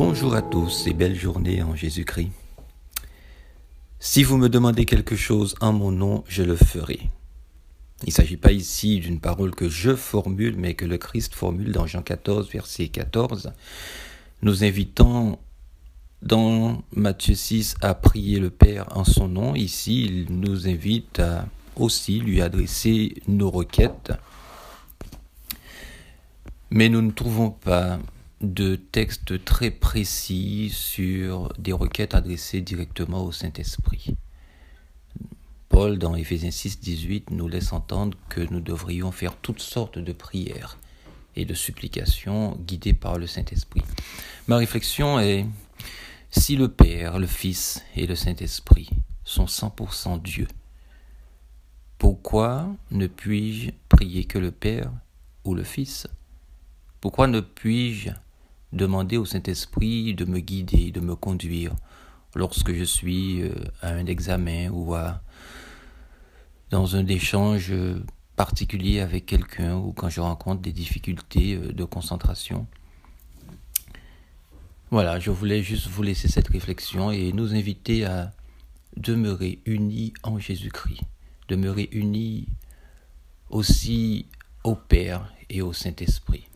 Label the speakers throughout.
Speaker 1: Bonjour à tous et belle journée en Jésus-Christ. Si vous me demandez quelque chose en mon nom, je le ferai. Il ne s'agit pas ici d'une parole que je formule, mais que le Christ formule dans Jean 14, verset 14, nous invitant dans Matthieu 6 à prier le Père en son nom. Ici, il nous invite à aussi lui adresser nos requêtes. Mais nous ne trouvons pas de textes très précis sur des requêtes adressées directement au Saint-Esprit. Paul, dans Éphésiens 6, 18, nous laisse entendre que nous devrions faire toutes sortes de prières et de supplications guidées par le Saint-Esprit. Ma réflexion est, si le Père, le Fils et le Saint-Esprit sont 100% Dieu, pourquoi ne puis-je prier que le Père ou le Fils? Pourquoi ne puis-je demander au Saint-Esprit de me guider, de me conduire lorsque je suis euh, à un examen ou à, dans un échange particulier avec quelqu'un ou quand je rencontre des difficultés euh, de concentration. Voilà, je voulais juste vous laisser cette réflexion et nous inviter à demeurer unis en Jésus-Christ, demeurer unis aussi au Père et au Saint-Esprit.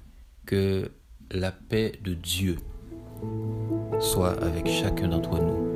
Speaker 1: Que la paix de Dieu soit avec chacun d'entre nous.